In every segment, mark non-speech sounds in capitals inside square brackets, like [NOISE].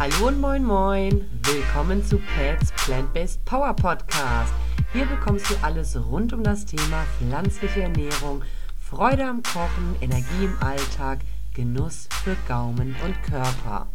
Hallo und moin moin. Willkommen zu Pets Plant-Based Power Podcast. Hier bekommst du alles rund um das Thema pflanzliche Ernährung, Freude am Kochen, Energie im Alltag, Genuss für Gaumen und Körper.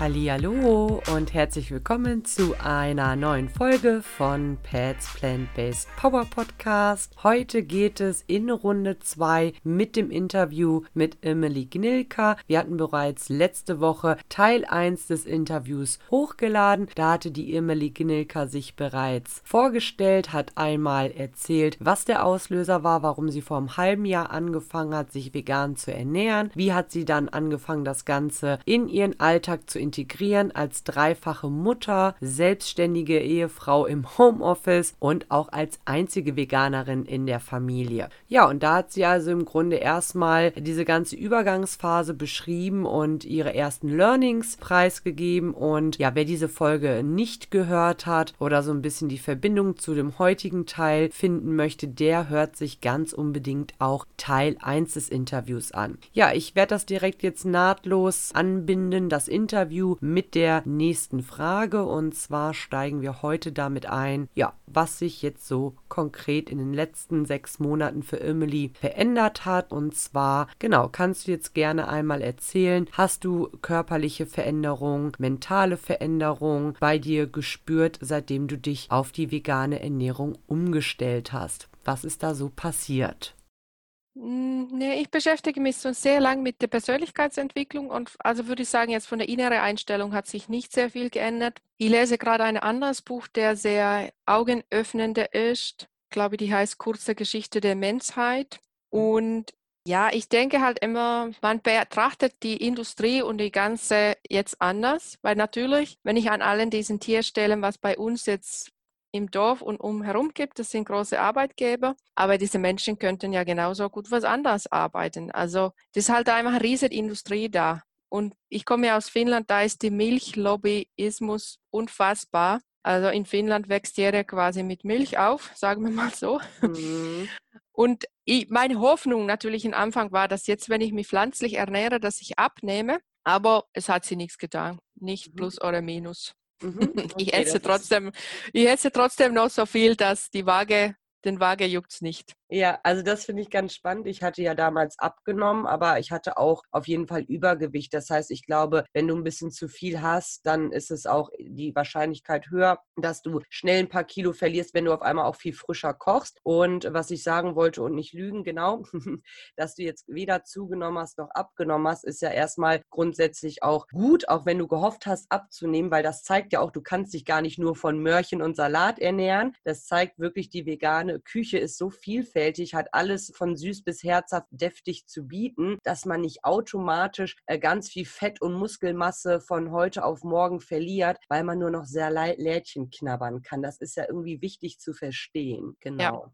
Hallo und herzlich willkommen zu einer neuen Folge von Pets Plant-Based Power Podcast. Heute geht es in Runde 2 mit dem Interview mit Emily Gnilka. Wir hatten bereits letzte Woche Teil 1 des Interviews hochgeladen. Da hatte die Emily Gnilka sich bereits vorgestellt, hat einmal erzählt, was der Auslöser war, warum sie vor einem halben Jahr angefangen hat, sich vegan zu ernähren. Wie hat sie dann angefangen, das Ganze in ihren Alltag zu integrieren als dreifache Mutter, selbstständige Ehefrau im Homeoffice und auch als einzige Veganerin in der Familie. Ja, und da hat sie also im Grunde erstmal diese ganze Übergangsphase beschrieben und ihre ersten Learnings preisgegeben. Und ja, wer diese Folge nicht gehört hat oder so ein bisschen die Verbindung zu dem heutigen Teil finden möchte, der hört sich ganz unbedingt auch Teil 1 des Interviews an. Ja, ich werde das direkt jetzt nahtlos anbinden, das Interview mit der nächsten Frage. Und zwar steigen wir heute damit ein, ja, was sich jetzt so konkret in den letzten sechs Monaten für Emily verändert hat. Und zwar, genau, kannst du jetzt gerne einmal erzählen, hast du körperliche Veränderungen, mentale Veränderungen bei dir gespürt, seitdem du dich auf die vegane Ernährung umgestellt hast? Was ist da so passiert? Hm, nee, ich beschäftige mich schon sehr lang mit der Persönlichkeitsentwicklung und also würde ich sagen, jetzt von der inneren Einstellung hat sich nicht sehr viel geändert. Ich lese gerade ein anderes Buch, der sehr augenöffnender ist. Ich glaube, die heißt Kurze Geschichte der Menschheit. Und ja, ich denke halt immer, man betrachtet die Industrie und die ganze jetzt anders, weil natürlich, wenn ich an allen diesen Tierstellen, was bei uns jetzt im Dorf und umherum gibt. Das sind große Arbeitgeber, aber diese Menschen könnten ja genauso gut was anderes arbeiten. Also das ist halt einfach eine riesige Industrie da. Und ich komme ja aus Finnland, da ist die Milchlobbyismus unfassbar. Also in Finnland wächst jeder quasi mit Milch auf, [LAUGHS] sagen wir mal so. Mhm. Und ich, meine Hoffnung natürlich am Anfang war, dass jetzt, wenn ich mich pflanzlich ernähre, dass ich abnehme. Aber es hat sie nichts getan. Nicht mhm. plus oder minus. Mhm. [LAUGHS] Ich esse trotzdem, ich esse trotzdem noch so viel, dass die Waage, den Waage juckt es nicht. Ja, also das finde ich ganz spannend. Ich hatte ja damals abgenommen, aber ich hatte auch auf jeden Fall Übergewicht. Das heißt, ich glaube, wenn du ein bisschen zu viel hast, dann ist es auch die Wahrscheinlichkeit höher, dass du schnell ein paar Kilo verlierst, wenn du auf einmal auch viel frischer kochst. Und was ich sagen wollte und nicht lügen, genau, [LAUGHS] dass du jetzt weder zugenommen hast noch abgenommen hast, ist ja erstmal grundsätzlich auch gut, auch wenn du gehofft hast abzunehmen, weil das zeigt ja auch, du kannst dich gar nicht nur von Möhrchen und Salat ernähren. Das zeigt wirklich, die vegane Küche ist so vielfältig vielfältig, hat alles von süß bis herzhaft deftig zu bieten, dass man nicht automatisch äh, ganz viel Fett und Muskelmasse von heute auf morgen verliert, weil man nur noch sehr Lädchen knabbern kann. Das ist ja irgendwie wichtig zu verstehen. Genau. Ja.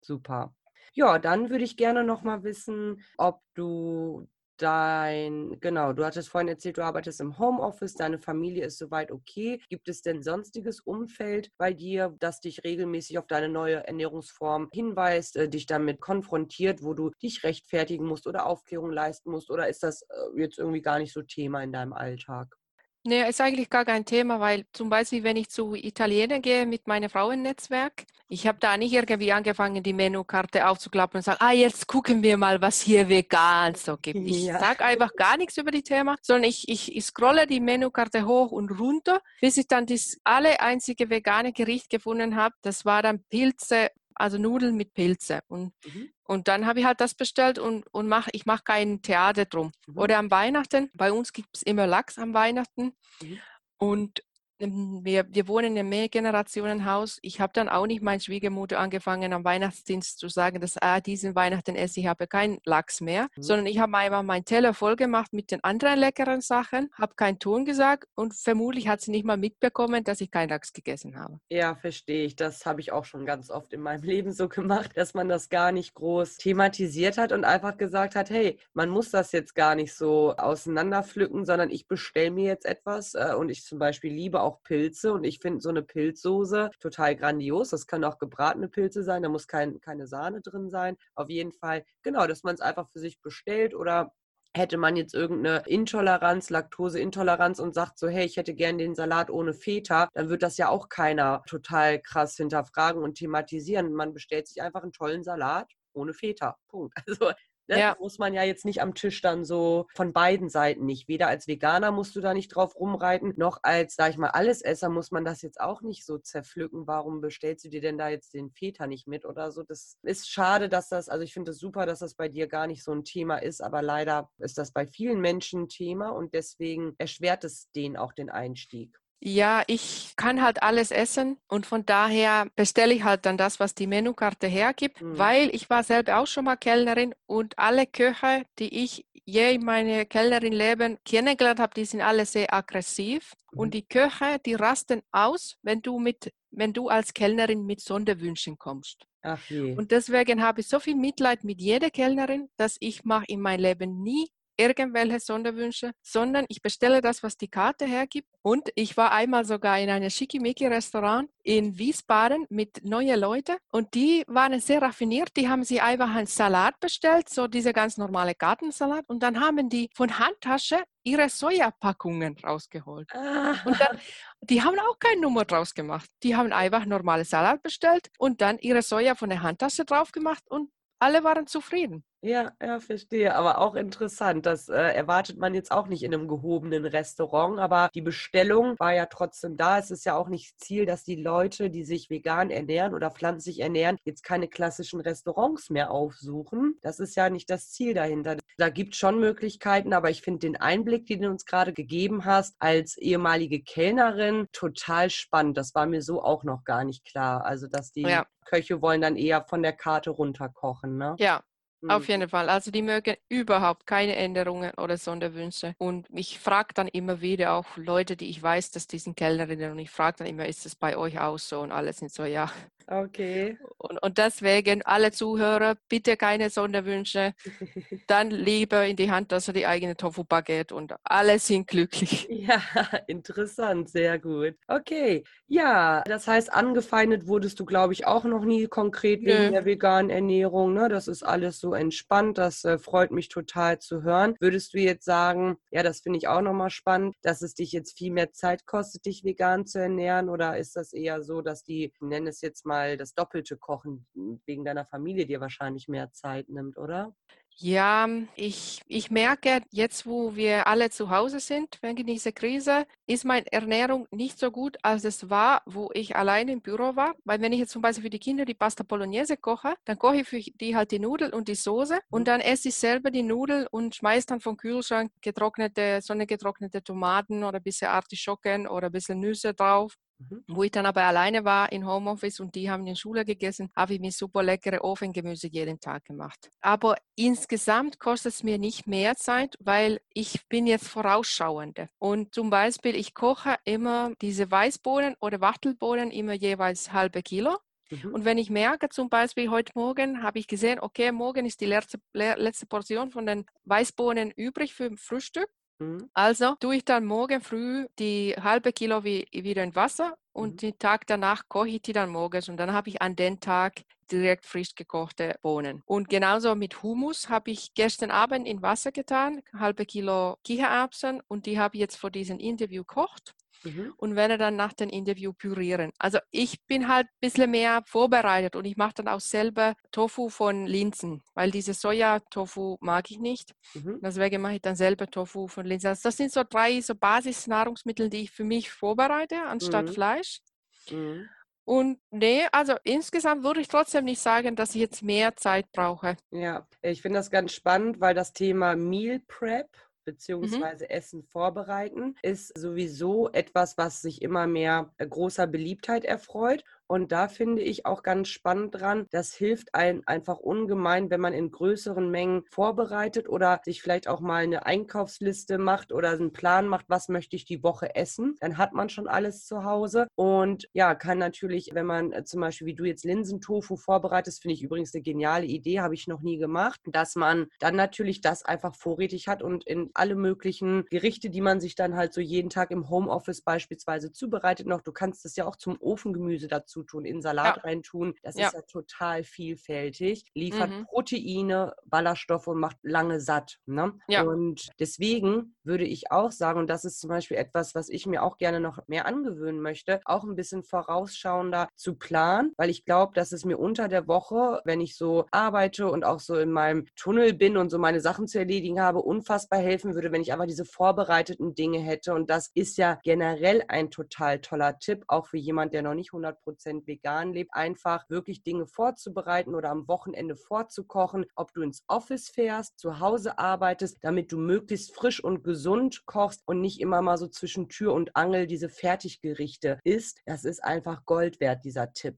Super. Ja, dann würde ich gerne noch mal wissen, ob du dein, genau, du hattest vorhin erzählt, du arbeitest im Homeoffice, deine Familie ist soweit okay. Gibt es denn sonstiges Umfeld bei dir, das dich regelmäßig auf deine neue Ernährungsform hinweist, äh, dich damit konfrontiert, wo du dich rechtfertigen musst oder Aufklärung leisten musst? Oder ist das äh, jetzt irgendwie gar nicht so Thema in deinem Alltag? Nee, ist eigentlich gar kein Thema, weil zum Beispiel, wenn ich zu Italienern gehe mit meinem Frauennetzwerk, ich habe da nicht irgendwie angefangen, die Menükarte aufzuklappen und sagen, ah, jetzt gucken wir mal, was hier vegan so gibt. [LAUGHS] Ich ja. sage einfach gar nichts über die Thema, sondern ich, ich, ich scrolle die Menükarte hoch und runter, bis ich dann das alle einzige vegane Gericht gefunden habe. Das war dann Pilze also Nudeln mit Pilze. Und, mhm. und dann habe ich halt das bestellt und, und mach, ich mache kein Theater drum. Mhm. Oder am Weihnachten, bei uns gibt es immer Lachs am Weihnachten. Mhm. Und wir, wir wohnen in einem Mehrgenerationenhaus. Ich habe dann auch nicht meine Schwiegermutter angefangen, am Weihnachtsdienst zu sagen, dass ah, diesen Weihnachten esse ich habe keinen Lachs mehr, mhm. sondern ich habe einfach meinen Teller voll gemacht mit den anderen leckeren Sachen, habe keinen Ton gesagt und vermutlich hat sie nicht mal mitbekommen, dass ich keinen Lachs gegessen habe. Ja, verstehe ich. Das habe ich auch schon ganz oft in meinem [LAUGHS] Leben so gemacht, dass man das gar nicht groß thematisiert hat und einfach gesagt hat, hey, man muss das jetzt gar nicht so auseinanderpflücken, sondern ich bestelle mir jetzt etwas äh, und ich zum Beispiel liebe auch auch Pilze und ich finde so eine Pilzsoße total grandios. Das können auch gebratene Pilze sein, da muss kein, keine Sahne drin sein. Auf jeden Fall, genau, dass man es einfach für sich bestellt oder hätte man jetzt irgendeine Intoleranz, Laktoseintoleranz und sagt so, hey, ich hätte gern den Salat ohne Feta, dann wird das ja auch keiner total krass hinterfragen und thematisieren. Man bestellt sich einfach einen tollen Salat ohne Feta. Punkt. [LAUGHS] Also Ne? Ja. Muss man ja jetzt nicht am Tisch dann so von beiden Seiten nicht. Weder als Veganer musst du da nicht drauf rumreiten, noch als, sag ich mal, Allesesser muss man das jetzt auch nicht so zerpflücken. Warum bestellst du dir denn da jetzt den Feta nicht mit oder so? Das ist schade, dass das, also ich finde es das super, dass das bei dir gar nicht so ein Thema ist, aber leider ist das bei vielen Menschen ein Thema und deswegen erschwert es denen auch den Einstieg. Ja, ich kann halt alles essen und von daher bestelle ich halt dann das, was die Menükarte hergibt, mhm. weil ich war selber auch schon mal Kellnerin und alle Köche, die ich je in meine Kellnerin Leben kennengelernt habe, die sind alle sehr aggressiv mhm. und die Köche, die rasten aus, wenn du mit wenn du als Kellnerin mit Sonderwünschen kommst. Und deswegen habe ich so viel Mitleid mit jeder Kellnerin, dass ich mache in meinem Leben nie irgendwelche Sonderwünsche, sondern ich bestelle das, was die Karte hergibt. Und ich war einmal sogar in einem Schickimicki-Restaurant in Wiesbaden mit neuen Leuten und die waren sehr raffiniert. Die haben sich einfach einen Salat bestellt, so diese ganz normale Gartensalat. Und dann haben die von Handtasche ihre Sojapackungen rausgeholt. Ah. Und dann, die haben auch keine Nummer draus gemacht. Die haben einfach normale Salat bestellt und dann ihre Soja von der Handtasche drauf gemacht und alle waren zufrieden. Ja, ja, verstehe. Aber auch interessant. Das äh, erwartet man jetzt auch nicht in einem gehobenen Restaurant. Aber die Bestellung war ja trotzdem da. Es ist ja auch nicht Ziel, dass die Leute, die sich vegan ernähren oder pflanzlich ernähren, jetzt keine klassischen Restaurants mehr aufsuchen. Das ist ja nicht das Ziel dahinter. Da gibt es schon Möglichkeiten, aber ich finde den Einblick, den du uns gerade gegeben hast, als ehemalige Kellnerin total spannend. Das war mir so auch noch gar nicht klar. Also, dass die ja. Köche wollen dann eher von der Karte runterkochen. Ne? Ja, auf mhm. jeden Fall. Also die mögen überhaupt keine Änderungen oder Sonderwünsche. Und ich frage dann immer wieder auch Leute, die ich weiß, dass die sind Kellnerinnen und ich frage dann immer, ist das bei euch auch so? Und alle sind so, ja. Okay. Und, und deswegen alle Zuhörer, bitte keine Sonderwünsche. [LAUGHS] Dann lieber in die Hand, dass er die eigene Tofu-Baguette und alle sind glücklich. [LAUGHS] Ja, interessant, sehr gut. Okay, ja, das heißt, angefeindet wurdest du, glaube ich, auch noch nie konkret wegen Nö. der veganen Ernährung. Ne? Das ist alles so entspannt. Das äh, freut mich total zu hören. Würdest du jetzt sagen, ja, das finde ich auch nochmal spannend, dass es dich jetzt viel mehr Zeit kostet, dich vegan zu ernähren? Oder ist das eher so, dass die, ich nenne es jetzt mal, das doppelte Kochen wegen deiner Familie dir wahrscheinlich mehr Zeit nimmt, oder? Ja, ich, ich merke jetzt, wo wir alle zu Hause sind wegen dieser Krise, ist meine Ernährung nicht so gut, als es war, wo ich alleine im Büro war. Weil wenn ich jetzt zum Beispiel für die Kinder die Pasta Bolognese koche, dann koche ich für die halt die Nudeln und die Soße und mhm. dann esse ich selber die Nudeln und schmeiße dann vom Kühlschrank getrocknete, sonnengetrocknete Tomaten oder ein bisschen Artischocken oder ein bisschen Nüsse drauf Mhm. Wo ich dann aber alleine war in Homeoffice und die haben in Schule gegessen, habe ich mir super leckere Ofengemüse jeden Tag gemacht. Aber insgesamt kostet es mir nicht mehr Zeit, weil ich bin jetzt vorausschauende. Und zum Beispiel, ich koche immer diese Weißbohnen oder Wachtelbohnen immer jeweils halbe Kilo. Mhm. Und wenn ich merke, zum Beispiel heute Morgen habe ich gesehen, okay, morgen ist die letzte, letzte Portion von den Weißbohnen übrig für Frühstück, Mhm. Also tue ich dann morgen früh die halbe Kilo wie, wieder in Wasser und mhm. den Tag danach koche ich die dann morgens und dann habe ich an den Tag direkt frisch gekochte Bohnen. Und genauso mit Humus habe ich gestern Abend in Wasser getan, halbe Kilo Kichererbsen und die habe ich jetzt vor diesem Interview gekocht mhm. und werde dann nach dem Interview pürieren. Also ich bin halt ein bisschen mehr vorbereitet und ich mache dann auch selber Tofu von Linsen, weil diese Soja-Tofu mag ich nicht. Mhm. Deswegen mache ich dann selber Tofu von Linsen. Also das sind so drei so Basisnahrungsmittel, die ich für mich vorbereite, anstatt mhm. Fleisch. Mhm. Und nee, also insgesamt würde ich trotzdem nicht sagen, dass ich jetzt mehr Zeit brauche. Ja, ich finde das ganz spannend, weil das Thema Meal Prep. Beziehungsweise mhm. Essen vorbereiten, ist sowieso etwas, was sich immer mehr äh, großer Beliebtheit erfreut. Und da finde ich auch ganz spannend dran, das hilft einem einfach ungemein, wenn man in größeren Mengen vorbereitet oder sich vielleicht auch mal eine Einkaufsliste macht oder einen Plan macht, was möchte ich die Woche essen. Dann hat man schon alles zu Hause und ja, kann natürlich, wenn man äh, zum Beispiel wie du jetzt Linsentofu vorbereitest, finde ich übrigens eine geniale Idee, habe ich noch nie gemacht, dass man dann natürlich das einfach vorrätig hat und in alle möglichen Gerichte, die man sich dann halt so jeden Tag im Homeoffice beispielsweise zubereitet noch, du kannst es ja auch zum Ofengemüse dazu tun, in Salat ja. reintun. Das ja. ist ja total vielfältig, liefert mhm. Proteine, Ballaststoffe und macht lange satt. Ne? Ja. Und deswegen würde ich auch sagen, und das ist zum Beispiel etwas, was ich mir auch gerne noch mehr angewöhnen möchte, auch ein bisschen vorausschauender zu planen, weil ich glaube, dass es mir unter der Woche, wenn ich so arbeite und auch so in meinem Tunnel bin und so meine Sachen zu erledigen habe, unfassbar helfen würde, wenn ich aber diese vorbereiteten Dinge hätte. Und das ist ja generell ein total toller Tipp, auch für jemand, der noch nicht 100% vegan lebt, einfach wirklich Dinge vorzubereiten oder am Wochenende vorzukochen, ob du ins Office fährst, zu Hause arbeitest, damit du möglichst frisch und gesund kochst und nicht immer mal so zwischen Tür und Angel diese Fertiggerichte isst. Das ist einfach Gold wert, dieser Tipp.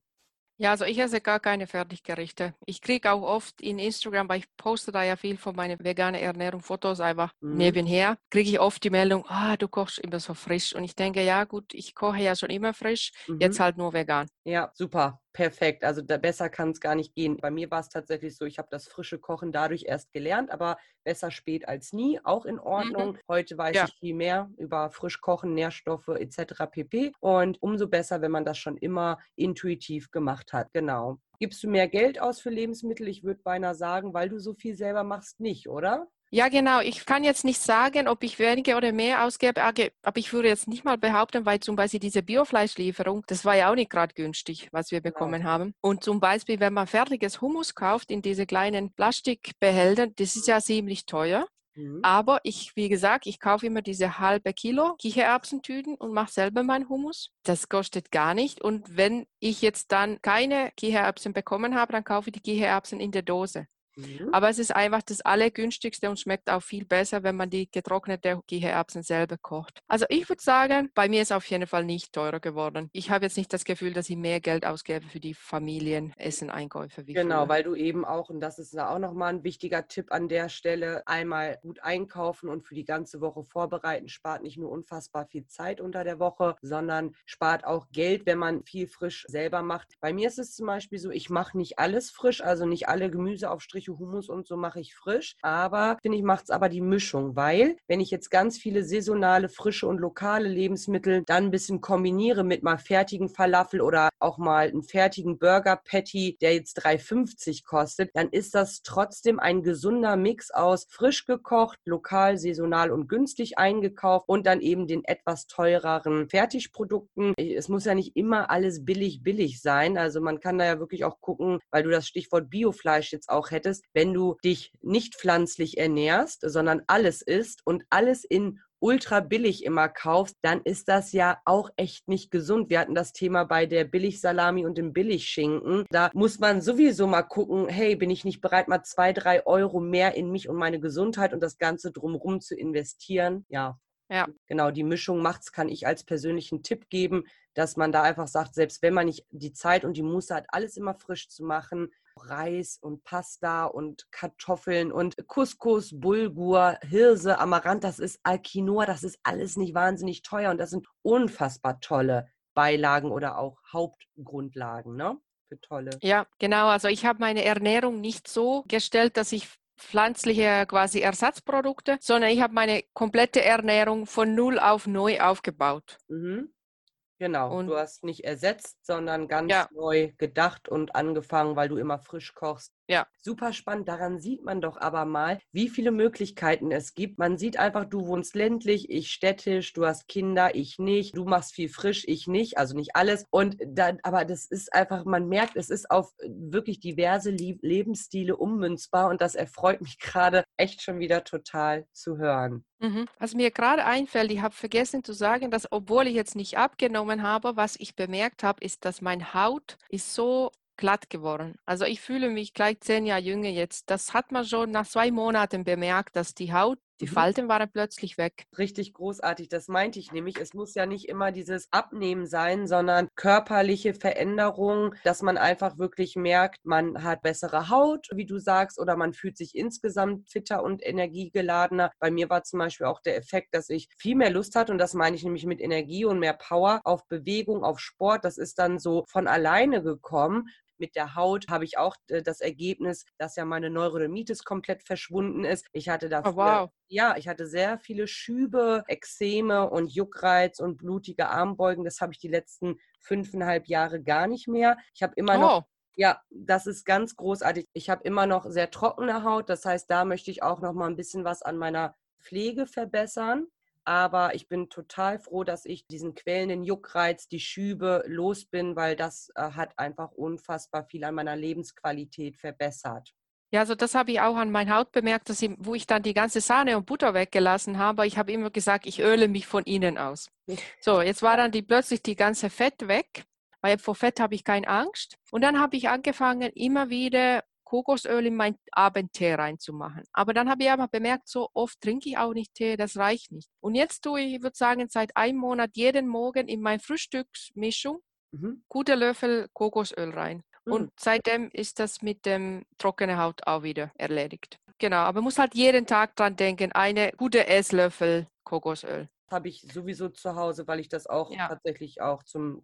Ja, also ich esse gar keine Fertiggerichte. Ich kriege auch oft in Instagram, weil ich poste da ja viel von meiner veganen Ernährung, Fotos einfach mhm. nebenher, kriege ich oft die Meldung, ah, du kochst immer so frisch. Und ich denke, ja gut, ich koche ja schon immer frisch, mhm. jetzt halt nur vegan. Ja, super perfekt. Also da besser kann es gar nicht gehen. Bei mir war es tatsächlich so, ich habe das frische Kochen dadurch erst gelernt, aber besser spät als nie, auch in Ordnung. Mhm. Heute weiß ja. ich viel mehr über Frischkochen, Nährstoffe etc. pp. Und umso besser, wenn man das schon immer intuitiv gemacht hat. Genau. Gibst du mehr Geld aus für Lebensmittel? Ich würde beinahe sagen, weil du so viel selber machst, nicht, oder? Ja, genau. Ich kann jetzt nicht sagen, ob ich weniger oder mehr ausgebe, aber ich würde jetzt nicht mal behaupten, weil zum Beispiel diese Biofleischlieferung, das war ja auch nicht gerade günstig, was wir genau. bekommen genau. haben. Und zum Beispiel, wenn man fertiges Hummus kauft in diese kleinen Plastikbehälter, das ist ja ziemlich teuer. Mhm. Aber ich, wie gesagt, ich kaufe immer diese halbe Kilo Kichererbsentüten und mache selber meinen Hummus. Das kostet gar nicht. Und wenn ich jetzt dann keine Kichererbsen bekommen habe, dann kaufe ich die Kichererbsen in der Dose. Mhm. Aber es ist einfach das Allergünstigste und schmeckt auch viel besser, wenn man die getrocknete Kichererbsen selber kocht. Also ich würde sagen, bei mir ist auf jeden Fall nicht teurer geworden. Ich habe jetzt nicht das Gefühl, dass ich mehr Geld ausgebe für die Familienessen-Einkäufe. Genau, früher. weil du eben auch, und das ist auch nochmal ein wichtiger Tipp an der Stelle, einmal gut einkaufen und für die ganze Woche vorbereiten, spart nicht nur unfassbar viel Zeit unter der Woche, sondern spart auch Geld, wenn man viel frisch selber macht. Bei mir ist es zum Beispiel so, ich mache nicht alles frisch, also nicht alle Gemüseaufstriche Anführungsstriche Hummus und so mache ich frisch. Aber finde ich, macht es aber die Mischung, weil wenn ich jetzt ganz viele saisonale, frische und lokale Lebensmittel dann ein bisschen kombiniere mit mal fertigen Falafel oder auch mal einen fertigen Burger Patty, der jetzt 3,50 kostet, dann ist das trotzdem ein gesunder Mix aus frisch gekocht, lokal, saisonal und günstig eingekauft und dann eben den etwas teureren Fertigprodukten. Es muss ja nicht immer alles billig, billig sein. Also man kann da ja wirklich auch gucken, weil du das Stichwort Biofleisch jetzt auch hättest ist, wenn du dich nicht pflanzlich ernährst, sondern alles isst und alles in ultra billig immer kaufst, dann ist das ja auch echt nicht gesund. Wir hatten das Thema bei der Billigsalami und dem Billigschinken. Da muss man sowieso mal gucken, hey, bin ich nicht bereit, mal zwei, drei Euro mehr in mich und meine Gesundheit und das Ganze drumherum zu investieren? Ja. Ja. Genau, die Mischung macht's, kann ich als persönlichen Tipp geben, dass man da einfach sagt, selbst wenn man nicht die Zeit und die Muße hat, alles immer frisch zu machen, Reis und Pasta und Kartoffeln und Couscous, Bulgur, Hirse, Amaranth, das ist Alquinoa, das ist alles nicht wahnsinnig teuer und das sind unfassbar tolle Beilagen oder auch Hauptgrundlagen, ne? Für tolle. Ja, genau. Also ich habe meine Ernährung nicht so gestellt, dass ich pflanzliche quasi Ersatzprodukte, sondern ich habe meine komplette Ernährung von null auf neu aufgebaut. Mhm. Genau, und du hast nicht ersetzt, sondern ganz ja. neu gedacht und angefangen, weil du immer frisch kochst. Ja. Super spannend. Daran sieht man doch aber mal, wie viele Möglichkeiten es gibt. Man sieht einfach, du wohnst ländlich, ich städtisch, du hast Kinder, ich nicht. Du machst viel frisch, ich nicht. Also nicht alles. Und da, aber das ist einfach, man merkt, es ist auf wirklich diverse Lebensstile ummünzbar und das erfreut mich [LAUGHS] gerade echt schon wieder total zu hören. Mhm. Was mir gerade einfällt, ich habe vergessen zu sagen, dass obwohl ich jetzt nicht abgenommen habe, was ich bemerkt habe, ist, dass meine Haut ist so glatt geworden. Also ich fühle mich gleich zehn Jahre jünger jetzt. Das hat man schon nach zwei Monaten bemerkt, dass die Haut die mhm. Falten waren plötzlich weg. Richtig großartig, das meinte ich nämlich. Es muss ja nicht immer dieses Abnehmen sein, sondern körperliche Veränderungen, dass man einfach wirklich merkt, man hat bessere Haut, wie du sagst, oder man fühlt sich insgesamt fitter und energiegeladener. Bei mir war zum Beispiel auch der Effekt, dass ich viel mehr Lust hatte, und das meine ich nämlich mit Energie und mehr Power auf Bewegung, auf Sport. Das ist dann so von alleine gekommen mit der Haut habe ich auch äh, das Ergebnis, dass ja meine Neurodermitis komplett verschwunden ist. Ich hatte da oh, wow. ja, ich hatte sehr viele Schübe, Ekzeme und Juckreiz und blutige Armbeugen. Das habe ich die letzten fünfeinhalb Jahre gar nicht mehr. Ich habe immer oh. noch ja, das ist ganz großartig. Ich habe immer noch sehr trockene Haut. Das heißt, da möchte ich auch noch mal ein bisschen was an meiner Pflege verbessern. Aber ich bin total froh, dass ich diesen quälenden Juckreiz, die Schübe los bin, weil das äh, hat einfach unfassbar viel an meiner Lebensqualität verbessert. Ja, also das habe ich auch an meiner Haut bemerkt, dass ich, wo ich dann die ganze Sahne und Butter weggelassen habe. Ich habe immer gesagt, ich öle mich von innen aus. So, [LAUGHS] jetzt war dann die, plötzlich die ganze Fett weg, weil vor Fett habe ich keine Angst. Und dann habe ich angefangen, immer wieder Kokosöl in mein Abendtee reinzumachen. Aber dann habe ich aber bemerkt, so oft trinke ich auch nicht Tee, das reicht nicht. Und jetzt tue ich, ich würde sagen, seit einem Monat jeden Morgen in meine Frühstücksmischung mhm. gute Löffel Kokosöl rein. Mhm. Und seitdem ist das mit dem trockenen Haut auch wieder erledigt. Genau, aber man muss halt jeden Tag dran denken, eine gute Esslöffel Kokosöl. Habe ich sowieso zu Hause, weil ich das auch ja. tatsächlich auch zum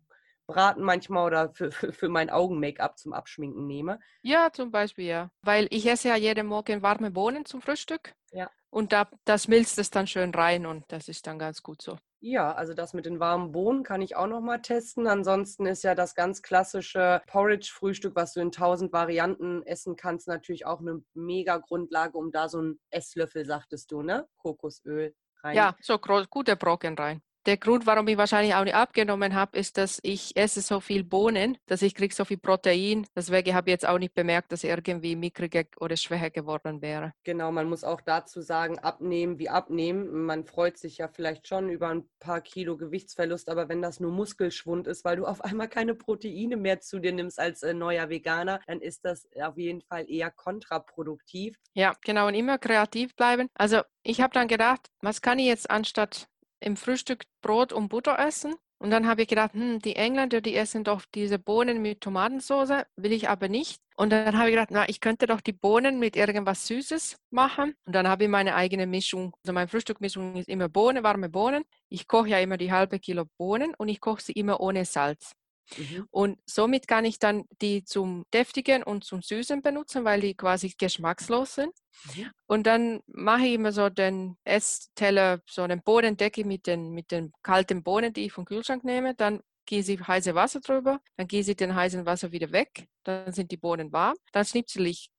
Braten manchmal oder für, für, für mein Augen-Make-up zum Abschminken nehme. Ja, zum Beispiel, ja. Weil ich esse ja jeden Morgen warme Bohnen zum Frühstück. Ja. Und da, das milzt es dann schön rein und das ist dann ganz gut so. Ja, also das mit den warmen Bohnen kann ich auch noch mal testen. Ansonsten ist ja das ganz klassische Porridge-Frühstück, was du in tausend Varianten essen kannst, natürlich auch eine mega Grundlage, um da so einen Esslöffel, sagtest du, ne? Kokosöl rein. Ja, so gute Brocken rein der Grund, warum ich wahrscheinlich auch nicht abgenommen habe, ist, dass ich esse so viel Bohnen, dass ich kriege so viel Protein. Deswegen habe ich jetzt auch nicht bemerkt, dass ich irgendwie mickriger oder schwächer geworden wäre. Genau, man muss auch dazu sagen, abnehmen wie abnehmen. Man freut sich ja vielleicht schon über ein paar Kilo Gewichtsverlust, aber wenn das nur Muskelschwund ist, weil du auf einmal keine Proteine mehr zu dir nimmst als äh, neuer Veganer, dann ist das auf jeden Fall eher kontraproduktiv. Ja, genau, und immer kreativ bleiben. Also ich habe dann gedacht, was kann ich jetzt anstatt im Frühstück Brot und Butter essen. Und dann habe ich gedacht, hm, die Engländer, die essen doch diese Bohnen mit Tomatensauce, will ich aber nicht. Und dann habe ich gedacht, na, ich könnte doch die Bohnen mit irgendwas Süßes machen. Und dann habe ich meine eigene Mischung. Also meine Frühstückmischung ist immer Bohnen, warme Bohnen. Ich koche ja immer die halbe Kilo Bohnen und ich koche sie immer ohne Salz. Mhm. Und somit kann ich dann die zum Deftigen und zum Süßen benutzen, weil die quasi geschmackslos sind. Mhm. Und dann mache ich immer so den Essteller, so einen Bodendecke mit den, mit den kalten Bohnen, die ich vom Kühlschrank nehme. Dann gieße ich heiße Wasser drüber, dann gieße ich den heißen Wasser wieder weg, dann sind die Bohnen warm. Dann schnipsel ich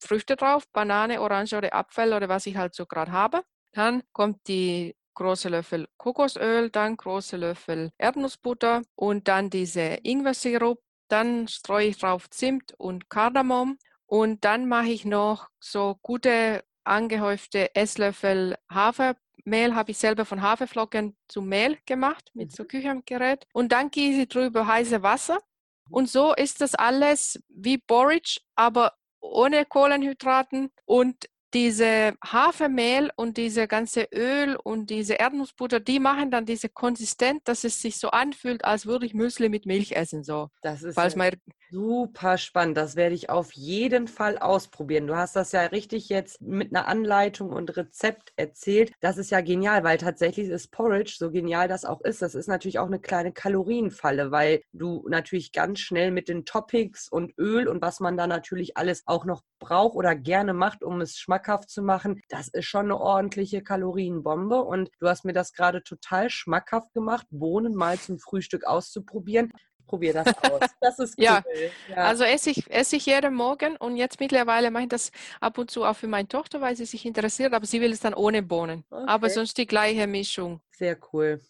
Früchte drauf, Banane, Orange oder Apfel oder was ich halt so gerade habe. Dann kommt die große Löffel Kokosöl, dann große Löffel Erdnussbutter und dann diese Ingwersirup. Dann streue ich drauf Zimt und Kardamom und dann mache ich noch so gute angehäufte Esslöffel Hafermehl, habe ich selber von Haferflocken zu Mehl gemacht mit so mhm. Küchengerät. Und dann gieße ich drüber heiße Wasser. Und so ist das alles wie Porridge, aber ohne Kohlenhydraten und diese Hafermehl und diese ganze Öl und diese Erdnussbutter, die machen dann diese Konsistenz, dass es sich so anfühlt, als würde ich Müsli mit Milch essen. So. Das ist ja super spannend. Das werde ich auf jeden Fall ausprobieren. Du hast das ja richtig jetzt mit einer Anleitung und Rezept erzählt. Das ist ja genial, weil tatsächlich ist Porridge, so genial das auch ist, das ist natürlich auch eine kleine Kalorienfalle, weil du natürlich ganz schnell mit den Toppings und Öl und was man da natürlich alles auch noch braucht oder gerne macht, um es schmackhaft schmackhaft zu machen, das ist schon eine ordentliche Kalorienbombe. Und du hast mir das gerade total schmackhaft gemacht, Bohnen mal zum Frühstück auszuprobieren. Probier das aus. [LAUGHS] Das ist cool. ja. ja. also esse ich, esse ich jeden Morgen und jetzt mittlerweile mache ich das ab und zu auch für meine Tochter, weil sie sich interessiert, aber sie will es dann ohne Bohnen. Okay. Aber sonst die gleiche Mischung. Sehr cool.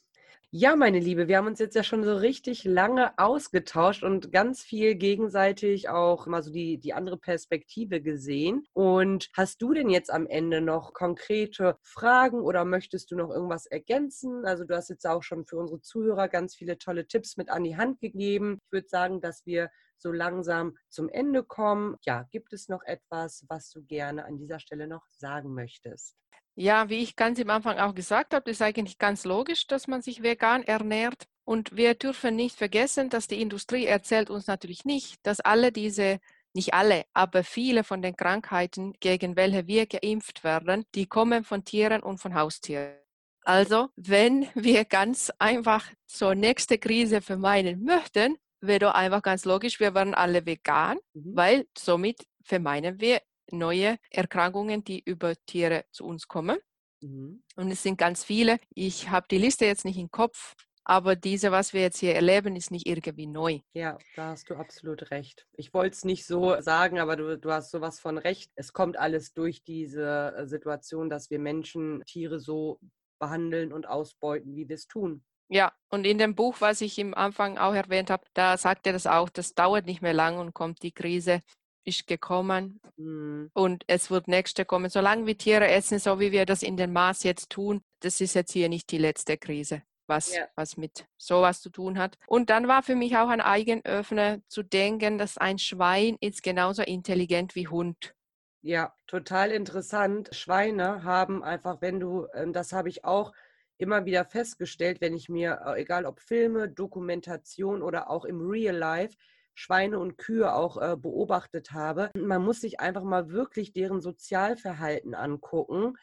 Ja, meine Liebe, wir haben uns jetzt ja schon so richtig lange ausgetauscht und ganz viel gegenseitig auch mal so die, die andere Perspektive gesehen. Und hast du denn jetzt am Ende noch konkrete Fragen oder möchtest du noch irgendwas ergänzen? Also du hast jetzt auch schon für unsere Zuhörer ganz viele tolle Tipps mit an die Hand gegeben. Ich würde sagen, dass wir so langsam zum Ende kommen. Ja, gibt es noch etwas, was du gerne an dieser Stelle noch sagen möchtest? Ja, wie ich ganz am Anfang auch gesagt habe, ist eigentlich ganz logisch, dass man sich vegan ernährt. Und wir dürfen nicht vergessen, dass die Industrie erzählt uns natürlich nicht, dass alle diese, nicht alle, aber viele von den Krankheiten, gegen welche wir geimpft werden, die kommen von Tieren und von Haustieren. Also, wenn wir ganz einfach zur nächsten Krise vermeiden möchten, wäre doch einfach ganz logisch, wir waren alle vegan, mhm. weil somit vermeiden wir neue Erkrankungen, die über Tiere zu uns kommen. Mhm. Und es sind ganz viele. Ich habe die Liste jetzt nicht im Kopf, aber diese, was wir jetzt hier erleben, ist nicht irgendwie neu. Ja, da hast du absolut recht. Ich wollte es nicht so sagen, aber du, du hast sowas von recht. Es kommt alles durch diese äh, Situation, dass wir Menschen Tiere so behandeln und ausbeuten, wie wir es tun. Ja, und in dem Buch, was ich im Anfang auch erwähnt habe, da sagt er das auch, das dauert nicht mehr lang und kommt die Krise ist gekommen mhm. und es wird nächste kommen. Solange wir Tiere essen, so wie wir das in den Maß jetzt tun, das ist jetzt hier nicht die letzte Krise, was, ja. was mit sowas zu tun hat. Und dann war für mich auch ein Eigenöffner zu denken, dass ein Schwein ist genauso intelligent wie Hund. Ja, total interessant. Schweine haben einfach, wenn du, ähm, das habe ich auch immer wieder festgestellt, wenn ich mir, äh, egal ob Filme, Dokumentation oder auch im Real Life, Schweine und Kühe auch äh, beobachtet habe. Man muss sich einfach mal wirklich deren Sozialverhalten angucken.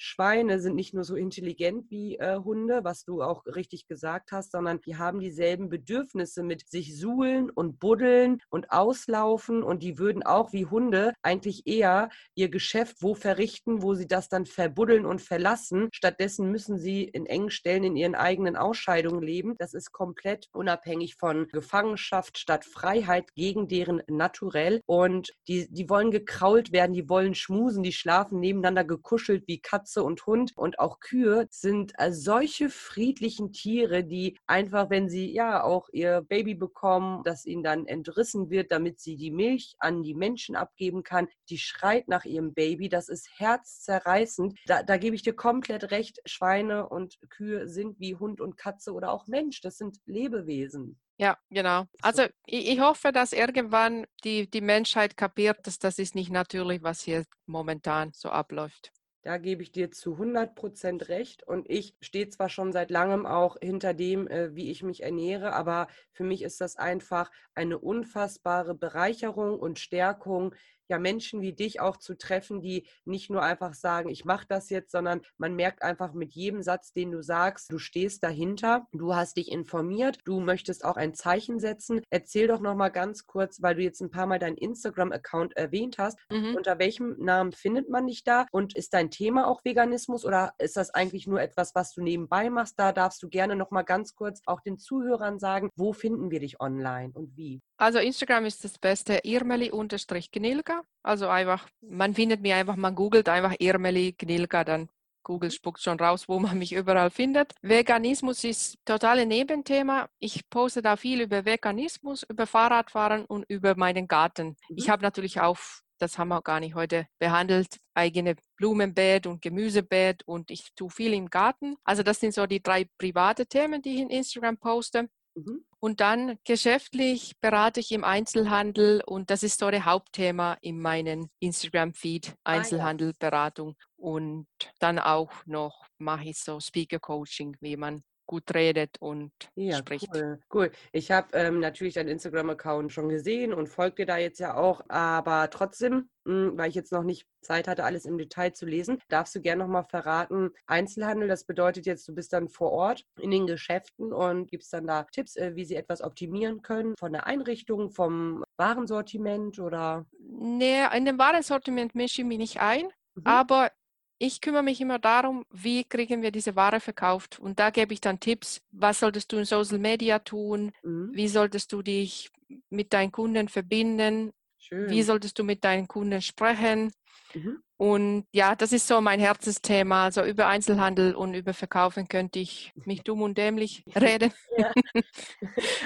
Schweine sind nicht nur so intelligent wie äh, Hunde, was du auch richtig gesagt hast, sondern die haben dieselben Bedürfnisse mit sich suhlen und buddeln und auslaufen und die würden auch wie Hunde eigentlich eher ihr Geschäft wo verrichten, wo sie das dann verbuddeln und verlassen. Stattdessen müssen sie in engen Stellen in ihren eigenen Ausscheidungen leben. Das ist komplett unabhängig von Gefangenschaft statt Freiheit gegen deren Naturell und die, die wollen gekrault werden, die wollen schmusen, die schlafen nebeneinander gekuschelt wie Katzen Katze und Hund und auch Kühe sind äh, solche friedlichen Tiere, die einfach, wenn sie ja auch ihr Baby bekommen, das ihnen dann entrissen wird, damit sie die Milch an die Menschen abgeben kann, die schreit nach ihrem Baby. Das ist herzzerreißend. Da, da gebe ich dir komplett recht. Schweine und Kühe sind wie Hund und Katze oder auch Mensch. Das sind Lebewesen. Ja, genau. Also ich, ich, hoffe, dass irgendwann die, die Menschheit kapiert, dass das ist nicht natürlich, was hier momentan so abläuft. Da gebe ich dir zu 100 Prozent recht. Und ich stehe zwar schon seit langem auch hinter dem, äh, wie ich mich ernähre, aber für mich ist das einfach eine unfassbare Bereicherung und Stärkung, ja Menschen wie dich auch zu treffen, die nicht nur einfach sagen, ich mache das jetzt, sondern man merkt einfach mit jedem Satz, den du sagst, du stehst dahinter, du hast dich informiert, du möchtest auch ein Zeichen setzen. Erzähl doch noch mal ganz kurz, weil du jetzt ein paar Mal deinen Instagram-Account erwähnt hast. Mhm. Unter welchem Namen findet man dich da? Und ist dein Thema auch Veganismus oder ist das eigentlich nur etwas, was du nebenbei machst? Da darfst du gerne noch mal ganz kurz auch den Zuhörern sagen, wo finden wir dich online und wie? Also Instagram ist das Beste, irmeli-gnilga. Also einfach, man findet mich einfach, man googelt einfach Irmeli Gnilga, dann Google spuckt schon raus, wo man mich überall findet. Veganismus ist totale Nebenthema. Ich poste da viel über Veganismus, über Fahrradfahren und über meinen Garten. Mhm. Ich habe natürlich auch, das haben wir gar nicht heute behandelt, eigene Blumenbeet und Gemüsebeet und ich tue viel im Garten. Also das sind so die drei private Themen, die ich in Instagram poste. Mhm. Und dann geschäftlich berate ich im Einzelhandel und das ist so der Hauptthema in meinem Instagram-Feed, Einzelhandelberatung. Und dann auch noch mache ich so Speaker-Coaching, wie man gut redet und ja, spricht. Cool, cool. Ich habe ähm, natürlich deinen Instagram-Account schon gesehen und folge dir da jetzt ja auch, aber trotzdem, mh, hm, weil ich jetzt noch nicht Zeit hatte, alles im Detail zu lesen, darfst du gerne nochmal verraten, Einzelhandel, das bedeutet jetzt, du bist dann vor Ort in den Geschäften und gibst dann da Tipps, äh, wie sie etwas optimieren können, von der Einrichtung, vom Warensortiment oder? Nee, in dem Warensortiment mische ich mich nicht ein. Mhm. Aber ich kümmere mich immer darum, wie kriegen wir diese Ware verkauft. Und da gebe ich dann Tipps, was solltest du in Social Media tun, mhm. wie solltest du dich mit deinen Kunden verbinden, Schön. wie solltest du mit deinen Kunden sprechen. Mhm. Und ja, das ist so mein Herzensthema. Also über Einzelhandel und über Verkaufen könnte ich mich dumm und dämlich [LAUGHS] reden. Ja.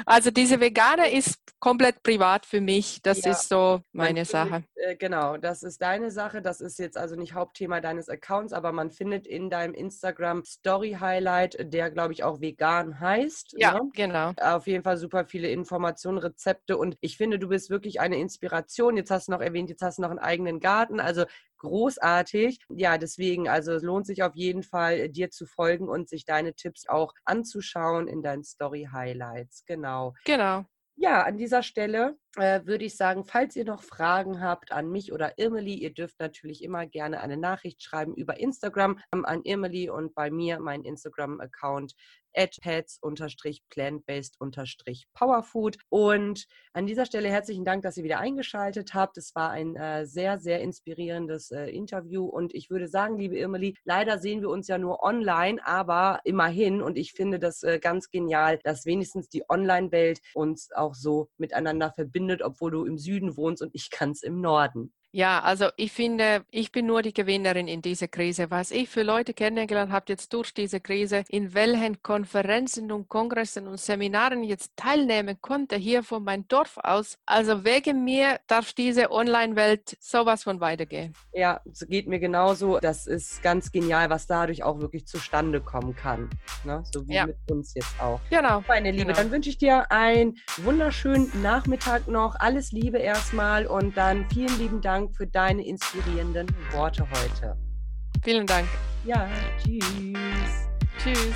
also diese Vegane ist komplett privat für mich. Das ja. ist so meine Sache. Äh, genau, das ist deine Sache. Das ist jetzt also nicht Hauptthema deines Accounts, aber man findet in deinem Instagram Story Highlight, der glaube ich auch vegan heißt. Ja, ne? genau. Auf jeden Fall super viele Informationen, Rezepte und ich finde, du bist wirklich eine Inspiration. Jetzt hast du noch erwähnt, jetzt hast du noch einen eigenen Garten. Also großartig. Ja, deswegen, also es lohnt sich auf jeden Fall, dir zu folgen und sich deine Tipps auch anzuschauen in deinen Story Highlights. Genau. Genau. Ja, an dieser Stelle äh, würde ich sagen, falls ihr noch Fragen habt an mich oder Irmeli, ihr dürft natürlich immer gerne eine Nachricht schreiben über Instagram ähm, an Irmeli und bei mir mein Instagram-Account at pets-plant-based-powerfood. Und an dieser Stelle herzlichen Dank, dass ihr wieder eingeschaltet habt. Es war ein äh, sehr, sehr inspirierendes äh, Interview. Und ich würde sagen, liebe Irmeli, leider sehen wir uns ja nur online, aber immerhin. Und ich finde das äh, ganz genial, dass wenigstens die Online-Welt uns auch so miteinander verbindet, obwohl du im Süden wohnst und ich [LAUGHS] ganz im Norden. Ja, also ich finde, ich bin nur die Gewinnerin in dieser Krise. Was ich für Leute kennengelernt habe jetzt durch diese Krise, in welchen Konferenzen und Kongressen und Seminaren jetzt teilnehmen konnte, hier von meinem Dorf aus. Also wegen mir darf diese Online-Welt sowas von weitergehen. Ja, es geht mir genauso. Das ist ganz genial, was dadurch auch wirklich zustande kommen kann. Ne? So wie ja. mit uns jetzt auch. Genau. Meine Liebe, genau. dann wünsche ich dir einen wunderschönen Nachmittag noch. Alles Liebe erstmal und dann vielen lieben Dank Dank für deine inspirierenden Worte heute. Vielen Dank. Ja, tschüss. Tschüss.